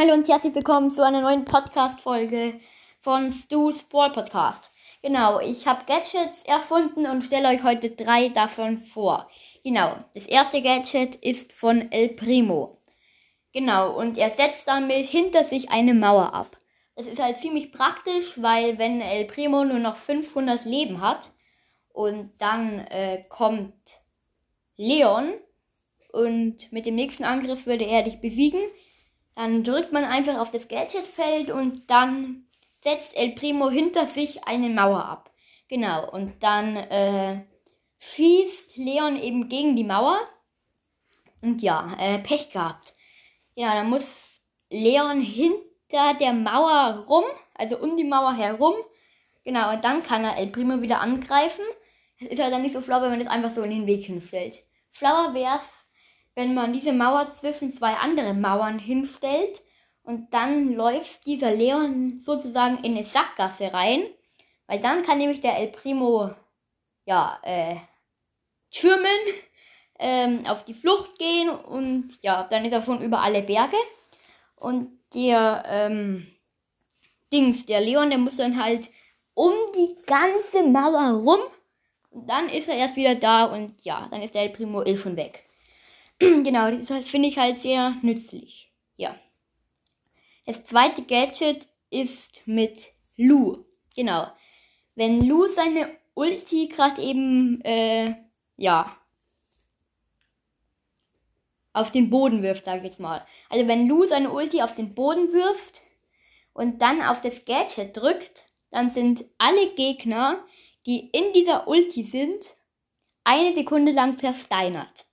Hallo und herzlich willkommen zu einer neuen Podcast-Folge von Stu's Ball Podcast. Genau, ich habe Gadgets erfunden und stelle euch heute drei davon vor. Genau, das erste Gadget ist von El Primo. Genau, und er setzt damit hinter sich eine Mauer ab. Das ist halt ziemlich praktisch, weil wenn El Primo nur noch 500 Leben hat und dann äh, kommt Leon und mit dem nächsten Angriff würde er dich besiegen, dann drückt man einfach auf das Gadgetfeld und dann setzt El Primo hinter sich eine Mauer ab. Genau, und dann äh, schießt Leon eben gegen die Mauer. Und ja, äh, Pech gehabt. Ja, dann muss Leon hinter der Mauer rum, also um die Mauer herum. Genau, und dann kann er El Primo wieder angreifen. Es ist halt dann nicht so schlau, wenn man das einfach so in den Weg hinstellt. Schlauer wäre es, wenn man diese Mauer zwischen zwei andere Mauern hinstellt und dann läuft dieser Leon sozusagen in eine Sackgasse rein, weil dann kann nämlich der El Primo ja äh, türmen, ähm, auf die Flucht gehen und ja, dann ist er schon über alle Berge und der ähm, Dings, der Leon, der muss dann halt um die ganze Mauer rum und dann ist er erst wieder da und ja, dann ist der El Primo eh schon weg. genau, das finde ich halt sehr nützlich. Ja. Das zweite Gadget ist mit Lu. Genau. Wenn Lu seine Ulti gerade eben, äh, ja, auf den Boden wirft, sag ich jetzt mal. Also wenn Lu seine Ulti auf den Boden wirft und dann auf das Gadget drückt, dann sind alle Gegner, die in dieser Ulti sind, eine Sekunde lang versteinert.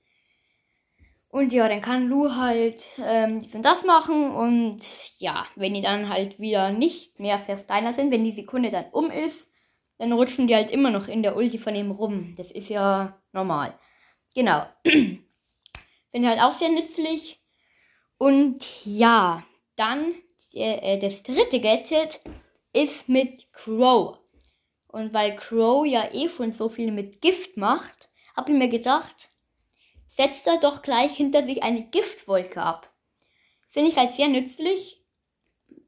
Und ja, dann kann Lu halt ähm, dies und das machen. Und ja, wenn die dann halt wieder nicht mehr versteinert sind, wenn die Sekunde dann um ist, dann rutschen die halt immer noch in der Ulti von ihm rum. Das ist ja normal. Genau. Finde halt auch sehr nützlich. Und ja, dann der, äh, das dritte Gadget ist mit Crow. Und weil Crow ja eh schon so viel mit Gift macht, habe ich mir gedacht, setzt er doch gleich hinter sich eine Giftwolke ab. Finde ich halt sehr nützlich.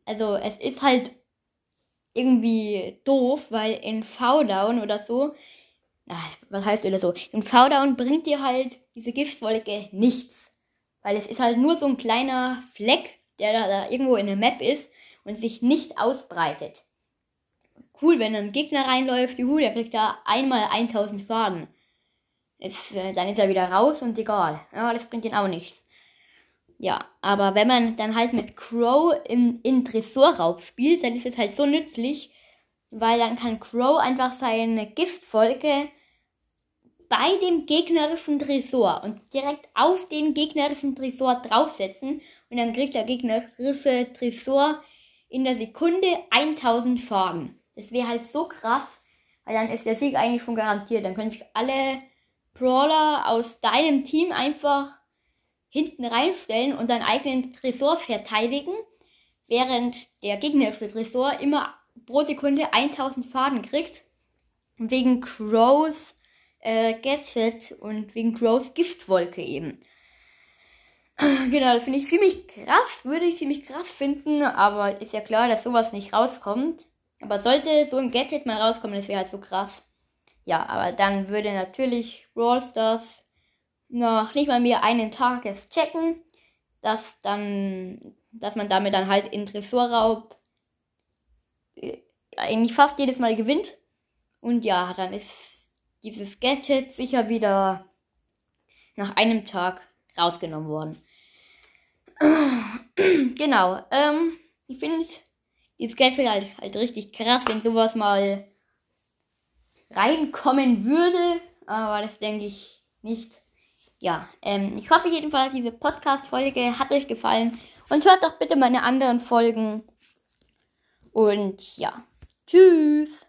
Also es ist halt irgendwie doof, weil in Showdown oder so, ach, was heißt oder so, in Showdown bringt dir halt diese Giftwolke nichts. Weil es ist halt nur so ein kleiner Fleck, der da, da irgendwo in der Map ist und sich nicht ausbreitet. Cool, wenn ein Gegner reinläuft, juhu, der kriegt da einmal 1000 Schaden. Ist, äh, dann ist er wieder raus und egal. Ja, das bringt ihn auch nichts. Ja, aber wenn man dann halt mit Crow im, in Tresorraub spielt, dann ist es halt so nützlich, weil dann kann Crow einfach seine Giftfolge bei dem gegnerischen Tresor und direkt auf den gegnerischen Tresor draufsetzen und dann kriegt der gegnerische Tresor in der Sekunde 1000 Schaden. Das wäre halt so krass, weil dann ist der Sieg eigentlich schon garantiert. Dann können sich alle Brawler aus deinem Team einfach hinten reinstellen und deinen eigenen Tresor verteidigen, während der gegnerische Tresor immer pro Sekunde 1000 Schaden kriegt. Wegen Crows äh, Gadget und wegen Crows Giftwolke eben. Genau, das finde ich ziemlich krass, würde ich ziemlich krass finden, aber ist ja klar, dass sowas nicht rauskommt. Aber sollte so ein Gadget mal rauskommen, das wäre halt so krass. Ja, aber dann würde natürlich Brawl Stars noch nicht mal mehr einen Tag es checken, dass dann, dass man damit dann halt in Tresorraub äh, eigentlich fast jedes Mal gewinnt. Und ja, dann ist dieses Gadget sicher wieder nach einem Tag rausgenommen worden. genau, ähm, ich finde dieses Gadget halt, halt richtig krass, wenn sowas mal reinkommen würde, aber das denke ich nicht. Ja, ähm, ich hoffe jedenfalls, diese Podcast-Folge hat euch gefallen und hört doch bitte meine anderen Folgen. Und ja, tschüss.